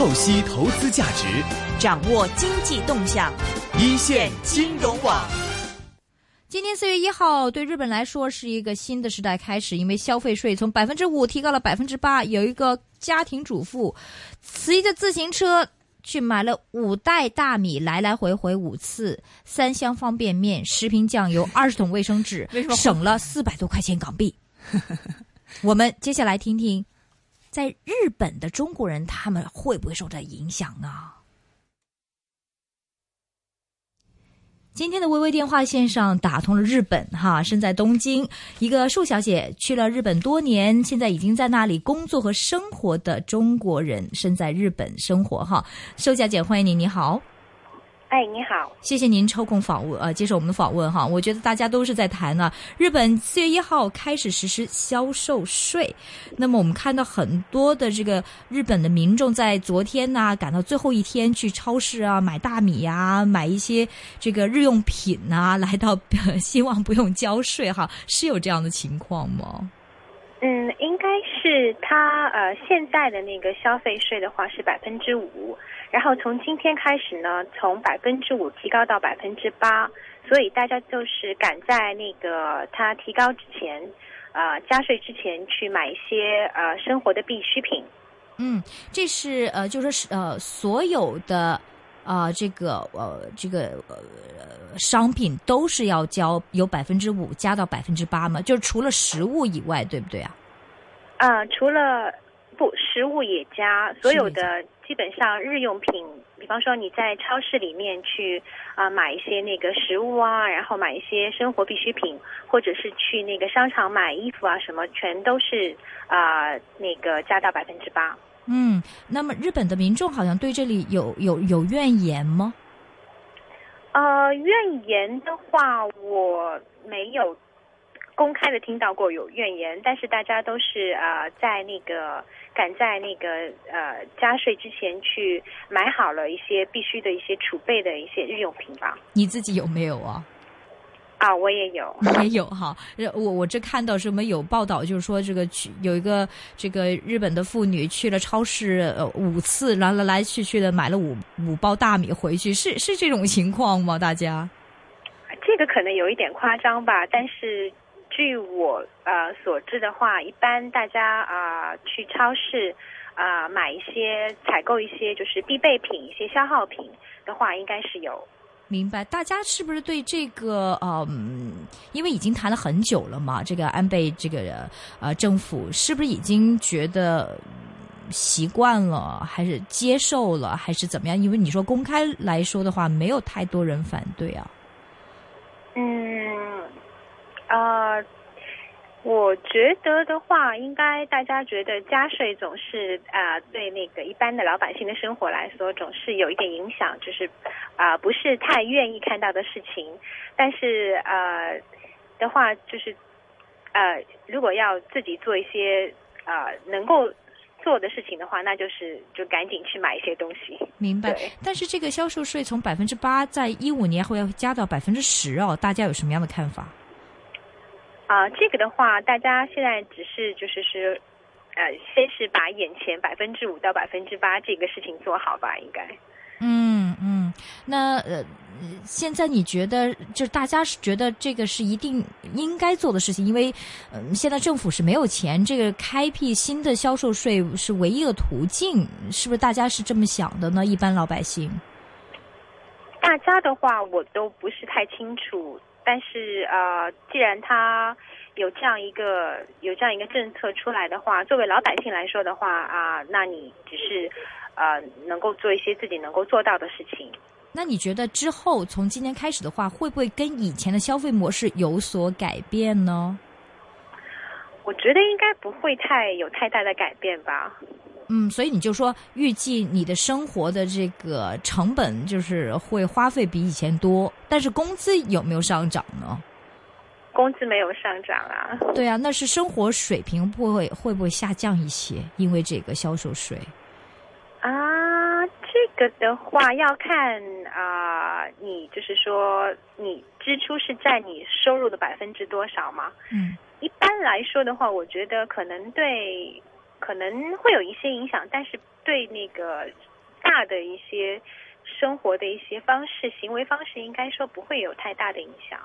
透析投资价值，掌握经济动向，一线金融网。今天四月一号，对日本来说是一个新的时代开始，因为消费税从百分之五提高了百分之八。有一个家庭主妇骑着自行车去买了五袋大米，来来回回五次，三箱方便面，十瓶酱油，二十桶卫生纸，省了四百多块钱港币。我们接下来听听。在日本的中国人，他们会不会受到影响啊？今天的微微电话线上打通了日本哈，身在东京，一个树小姐去了日本多年，现在已经在那里工作和生活的中国人，身在日本生活哈。树小姐，欢迎你，你好。哎，你好，谢谢您抽空访问，呃，接受我们的访问哈。我觉得大家都是在谈呢，日本四月一号开始实施销售税，那么我们看到很多的这个日本的民众在昨天呢赶到最后一天去超市啊买大米呀，买一些这个日用品呐，来到希望不用交税哈，是有这样的情况吗？应该是他呃现在的那个消费税的话是百分之五，然后从今天开始呢，从百分之五提高到百分之八，所以大家就是赶在那个它提高之前，呃加税之前去买一些呃生活的必需品。嗯，这是呃就说是呃所有的啊这个呃这个呃商品都是要交有百分之五加到百分之八嘛，就是除了食物以外，对不对啊？啊，除了不食物也加，所有的基本上日用品，比方说你在超市里面去啊买一些那个食物啊，然后买一些生活必需品，或者是去那个商场买衣服啊，什么全都是啊那个加到百分之八。嗯，那么日本的民众好像对这里有有有怨言吗？呃，怨言的话，我没有。公开的听到过有怨言，但是大家都是啊，在那个赶在那个呃加税之前去买好了一些必须的一些储备的一些日用品吧。你自己有没有啊？啊，我也有，也有哈。我我这看到什么有报道，就是说这个去有一个这个日本的妇女去了超市呃五次，来来来去去的买了五五包大米回去，是是这种情况吗？大家？这个可能有一点夸张吧，但是。据我呃所知的话，一般大家啊去超市啊买一些采购一些就是必备品、一些消耗品的话，应该是有。明白，大家是不是对这个嗯，因为已经谈了很久了嘛，这个安倍这个呃政府是不是已经觉得习惯了，还是接受了，还是怎么样？因为你说公开来说的话，没有太多人反对啊。嗯。呃，我觉得的话，应该大家觉得加税总是啊，对那个一般的老百姓的生活来说，总是有一点影响，就是啊，不是太愿意看到的事情。但是呃的话，就是呃，如果要自己做一些啊能够做的事情的话，那就是就赶紧去买一些东西。明白。但是这个销售税从百分之八，在一五年后要加到百分之十哦，大家有什么样的看法？啊，这个的话，大家现在只是就是是，呃，先是把眼前百分之五到百分之八这个事情做好吧，应该。嗯嗯，那呃，现在你觉得，就是大家是觉得这个是一定应该做的事情，因为嗯，现在政府是没有钱，这个开辟新的销售税是唯一的途径，是不是？大家是这么想的呢？一般老百姓？大家的话，我都不是太清楚。但是呃，既然他有这样一个有这样一个政策出来的话，作为老百姓来说的话啊，那你只是呃能够做一些自己能够做到的事情。那你觉得之后从今年开始的话，会不会跟以前的消费模式有所改变呢？我觉得应该不会太有太大的改变吧。嗯，所以你就说预计你的生活的这个成本就是会花费比以前多，但是工资有没有上涨呢？工资没有上涨啊。对啊，那是生活水平不会会不会下降一些？因为这个销售税啊，这个的话要看啊，你就是说你支出是占你收入的百分之多少嘛？嗯，一般来说的话，我觉得可能对。可能会有一些影响，但是对那个大的一些生活的一些方式、行为方式，应该说不会有太大的影响。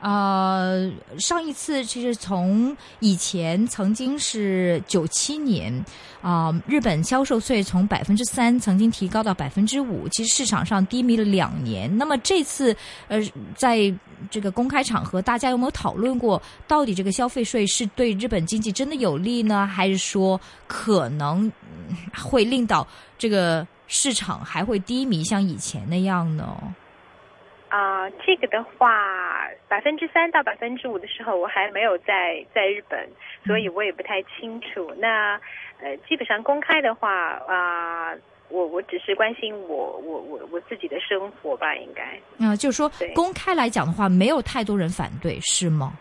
嗯，呃，上一次其实从以前曾经是九七年啊、日本销售税从百分之三曾经提高到百分之五，其实市场上低迷了两年。那么这次呃，在这个公开场合，大家有没有讨论过，到底这个消费税是对日本经济真的有利呢，还是说可能会令到这个市场还会低迷，像以前那样呢？啊、这个的话，百分之三到百分之五的时候，我还没有在在日本，所以我也不太清楚。那呃，基本上公开的话啊、我我只是关心我我我我自己的生活吧，应该。啊、就是说公开来讲的话，没有太多人反对，是吗？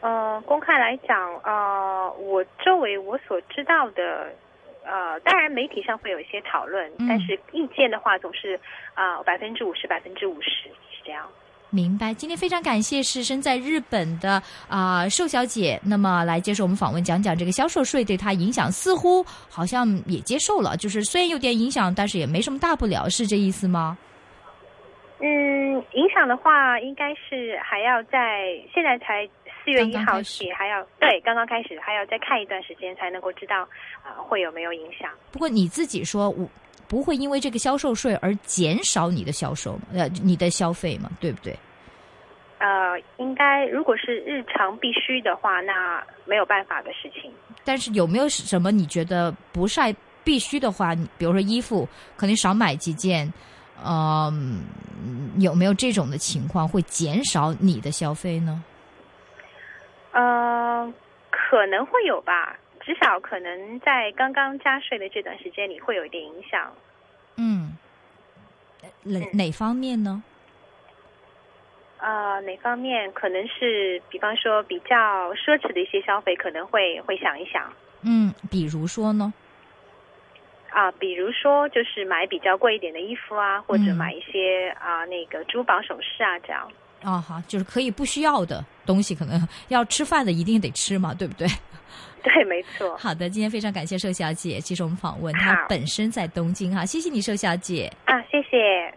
呃，公开来讲，呃，我周围我所知道的，呃，当然媒体上会有一些讨论，嗯但是意见的话总是啊百分之五十百分之五十是这样。明白。今天非常感谢是身在日本的啊、寿小姐，那么来接受我们访问，讲讲这个销售税对她影响，似乎好像也接受了，就是虽然有点影响，但是也没什么大不了，是这意思吗？嗯，影响的话，应该是还要在现在才四月一号起，还要对刚刚开始，还要再看一段时间才能够知道啊、会有没有影响。不过你自己说，我不会因为这个销售税而减少你的销售，呃，你的消费嘛，对不对？呃，应该如果是日常必须的话，那没有办法的事情。但是有没有什么你觉得不晒必须的话，你比如说衣服，可能少买几件，嗯、有没有这种的情况会减少你的消费呢？呃，可能会有吧，至少可能在刚刚加税的这段时间里会有一点影响。嗯，哪哪方面呢？呃，哪方面可能是，比方说比较奢侈的一些消费，可能会会想一想嗯，比如说呢？啊、比如说就是买比较贵一点的衣服啊，或者嗯买一些啊、那个珠宝首饰啊，这样。啊哈，就是可以不需要的东西，可能 要吃饭的一定得吃嘛，对不对？对，没错。好的，今天非常感谢寿小姐接受我们访问，她本身在东京哈，谢谢你，寿小姐。啊，谢谢。